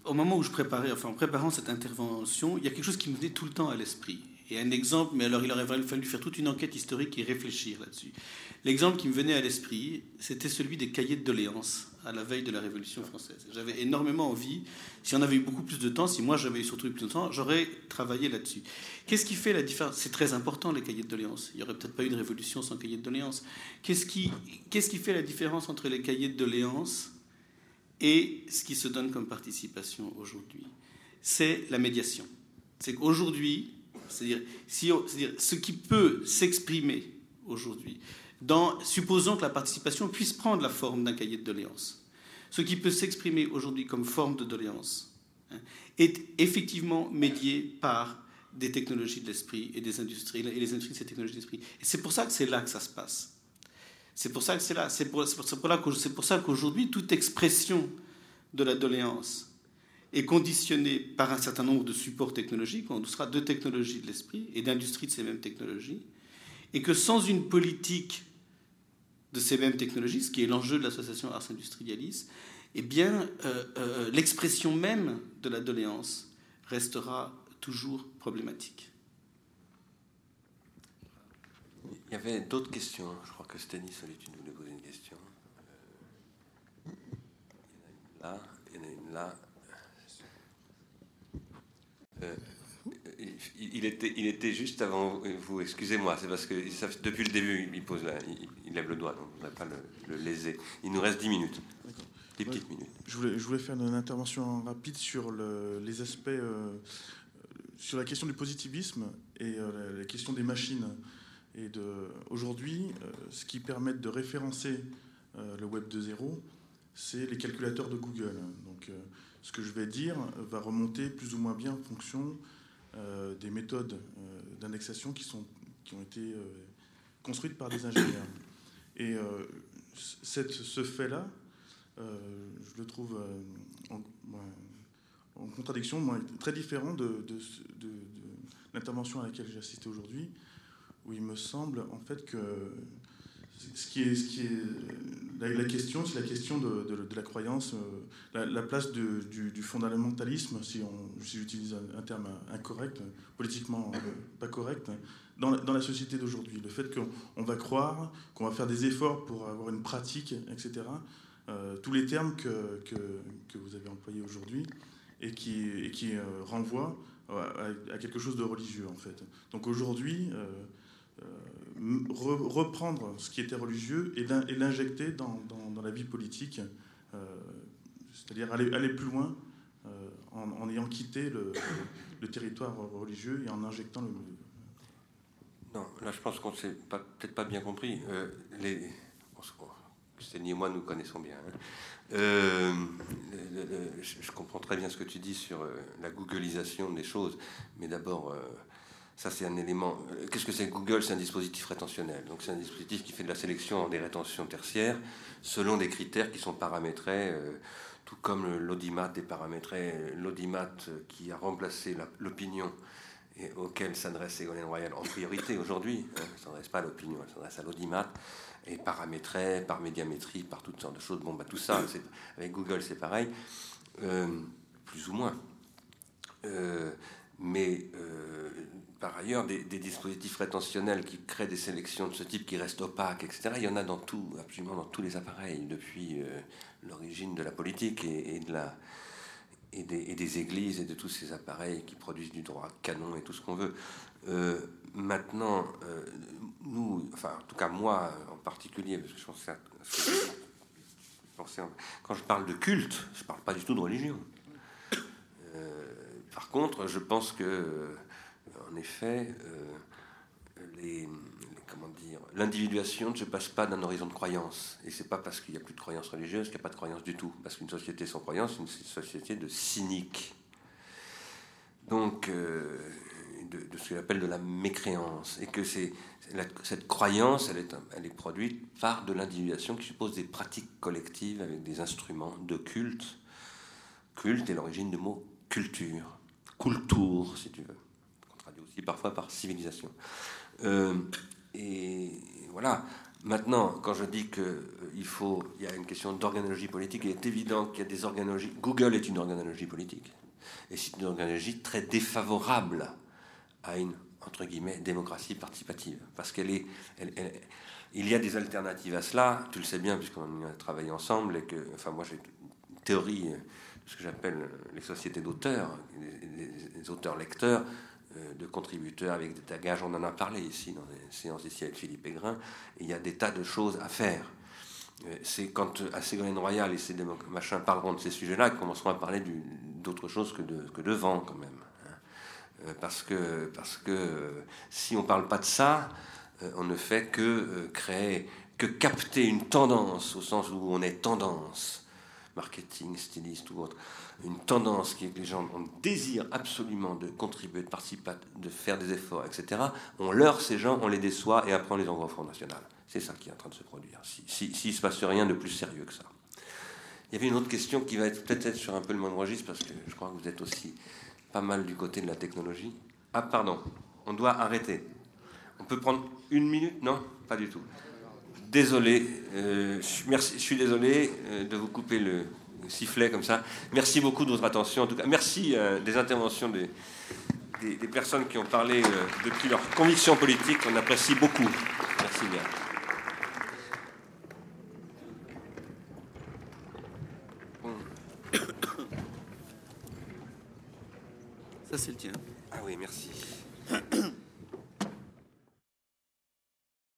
S4: au moment où je préparais, enfin en préparant cette intervention, il y a quelque chose qui me venait tout le temps à l'esprit. Et un exemple, mais alors il aurait fallu faire toute une enquête historique et réfléchir là-dessus. L'exemple qui me venait à l'esprit, c'était celui des cahiers de doléances à la veille de la Révolution française. J'avais énormément envie, si on avait eu beaucoup plus de temps, si moi j'avais surtout eu plus de temps, j'aurais travaillé là-dessus. Qu'est-ce qui fait la différence? C'est très important les cahiers de doléances. Il n'y aurait peut-être pas eu de révolution sans cahiers de doléances. Qu'est-ce qui, qu'est-ce qui fait la différence entre les cahiers de doléances et ce qui se donne comme participation aujourd'hui? C'est la médiation. C'est qu'aujourd'hui, c'est-à-dire si ce qui peut s'exprimer aujourd'hui, supposons que la participation puisse prendre la forme d'un cahier de doléances, ce qui peut s'exprimer aujourd'hui comme forme de doléance hein, est effectivement médié par des technologies de l'esprit et des industries, et les industries de ces technologies de l'esprit. Et c'est pour ça que c'est là que ça se passe. C'est pour ça que c'est là. C'est pour, pour, ça qu'aujourd'hui, toute expression de la doléance est conditionnée par un certain nombre de supports technologiques, on sera de technologies de l'esprit et d'industries de ces mêmes technologies, et que sans une politique de ces mêmes technologies, ce qui est l'enjeu de l'association Ars Industrialis, eh bien, euh, euh, l'expression même de la doléance restera toujours problématique.
S1: Il y avait d'autres questions. Je crois que Stanis Solitude voulait poser une question. Euh, il y en a une là, il y en a une là. Euh, il, était, il était juste avant vous, excusez-moi, c'est parce que depuis le début, il, pose il, lève le doigt, donc on ne va pas le, léser. Il nous reste 10 minutes. Des petites minutes.
S6: Je voulais, je voulais faire une intervention rapide sur les aspects, euh, sur la question du positivisme et la question des machines. Et de, aujourd'hui, euh, ce qui permet de référencer euh, le Web 2.0, c'est les calculateurs de Google. Donc, euh, ce que je vais dire va remonter plus ou moins bien en fonction des méthodes d'indexation qui, qui ont été construites par des ingénieurs. Et cette, ce fait-là, je le trouve en, contradiction, très différent de, de l'intervention à laquelle j'ai assisté aujourd'hui, où il me semble en fait que ce qui est, ce qui est la, question, c'est la question de, la croyance, euh, la, place du, fondamentalisme, si, on, si j'utilise un, terme incorrect, politiquement euh, pas correct, dans, la société d'aujourd'hui. Le fait qu'on va croire, qu'on va faire des efforts pour avoir une pratique, etc. Euh, tous les termes que, vous avez employés aujourd'hui et qui, renvoient à, quelque chose de religieux, en fait. Donc aujourd'hui, reprendre ce qui était religieux et l'injecter dans, la vie politique, euh, c'est-à-dire aller, plus loin euh, en, ayant quitté le, territoire religieux et en injectant le...
S1: Non, là je pense qu'on ne s'est peut-être pas bien compris. les, Sténie et moi nous connaissons bien. Hein. je, comprends très bien ce que tu dis sur la googlisation des choses, mais d'abord, ça, c'est un élément. Euh, qu'est-ce que c'est Google? C'est un dispositif rétentionnel. Donc, c'est un dispositif qui fait de la sélection des rétentions tertiaires selon des critères qui sont paramétrés, euh, tout comme l'audimat est paramétré. L'audimat euh, qui a remplacé l'opinion et auquel s'adresse Ségolène Royal en priorité aujourd'hui, hein, elle ne s'adresse pas à l'opinion, elle s'adresse à l'audimat, est paramétré par médiamétrie, par toutes sortes de choses. Bon, bah, tout ça, avec Google, c'est pareil, plus ou moins. mais ailleurs des, dispositifs rétentionnels qui créent des sélections de ce type qui restent opaques, etc. Il y en a dans tout, absolument dans tous les appareils depuis euh, l'origine de la politique et, de la, et des, églises et de tous ces appareils qui produisent du droit canon et tout ce qu'on veut. Euh, maintenant, euh, nous, enfin en tout cas moi en particulier, parce que je pense à, quand je parle de culte, je ne parle pas du tout de religion. par contre, je pense que en effet, euh, dire, l'individuation ne se passe pas d'un horizon de croyance. Et c'est pas parce qu'il n'y a plus de croyance religieuse qu'il n'y a pas de croyance du tout. Parce qu'une société sans croyance, c'est une société de cyniques. Donc, euh, de, ce qu'on appelle de la mécréance. Et que c'est, cette croyance, elle est, elle est produite par de l'individuation qui suppose des pratiques collectives avec des instruments de culte. Culte est l'origine du mot culture. Culture, si tu veux parfois par civilisation. Euh, et voilà. Maintenant, quand je dis qu'il euh, faut, il y a une question d'organologie politique, il est évident qu'il y a des organologies. Google est une organologie politique, et c'est une organologie très défavorable à une entre guillemets démocratie participative, parce qu'elle est, il y a des alternatives à cela. Tu le sais bien puisqu'on a travaillé ensemble et que, enfin, moi j'ai une théorie, euh, ce que j'appelle les sociétés d'auteurs, les auteurs lecteurs euh, de contributeurs avec des tagages. On en a parlé ici dans les séances ici avec Philippe Aigrin. il y a des tas de choses à faire. Euh, c'est quand à Ségolène Royal et ces machins parleront de ces sujets-là qu'ils commenceront à parler d'autre chose que de, que de vent quand même. Hein. Parce que, parce que si on ne parle pas de ça, on ne fait que créer, que capter une tendance, au sens où on est tendance, marketing, styliste ou autre, une tendance qui est que les gens ont désir absolument de contribuer, de participer, de faire des efforts, etc. On leurre ces gens, on les déçoit et après on les envoie au Front National. C'est ça qui est en train de se produire, s'il si, ne se passe rien de plus sérieux que ça. Il y avait une autre question qui va être peut-être sur un peu le même registre, parce que je crois que vous êtes aussi pas mal du côté de la technologie. Ah, pardon, on doit arrêter. On peut prendre une minute? Non, pas du tout. Désolé, euh, merci, je suis désolé euh, de vous couper le, sifflet comme ça. Merci beaucoup de votre attention. En tout cas, merci euh, des interventions des, des, personnes qui ont parlé depuis leur conviction politique. On apprécie beaucoup. Merci bien.
S4: Ça, c'est le tien.
S1: Ah oui, merci.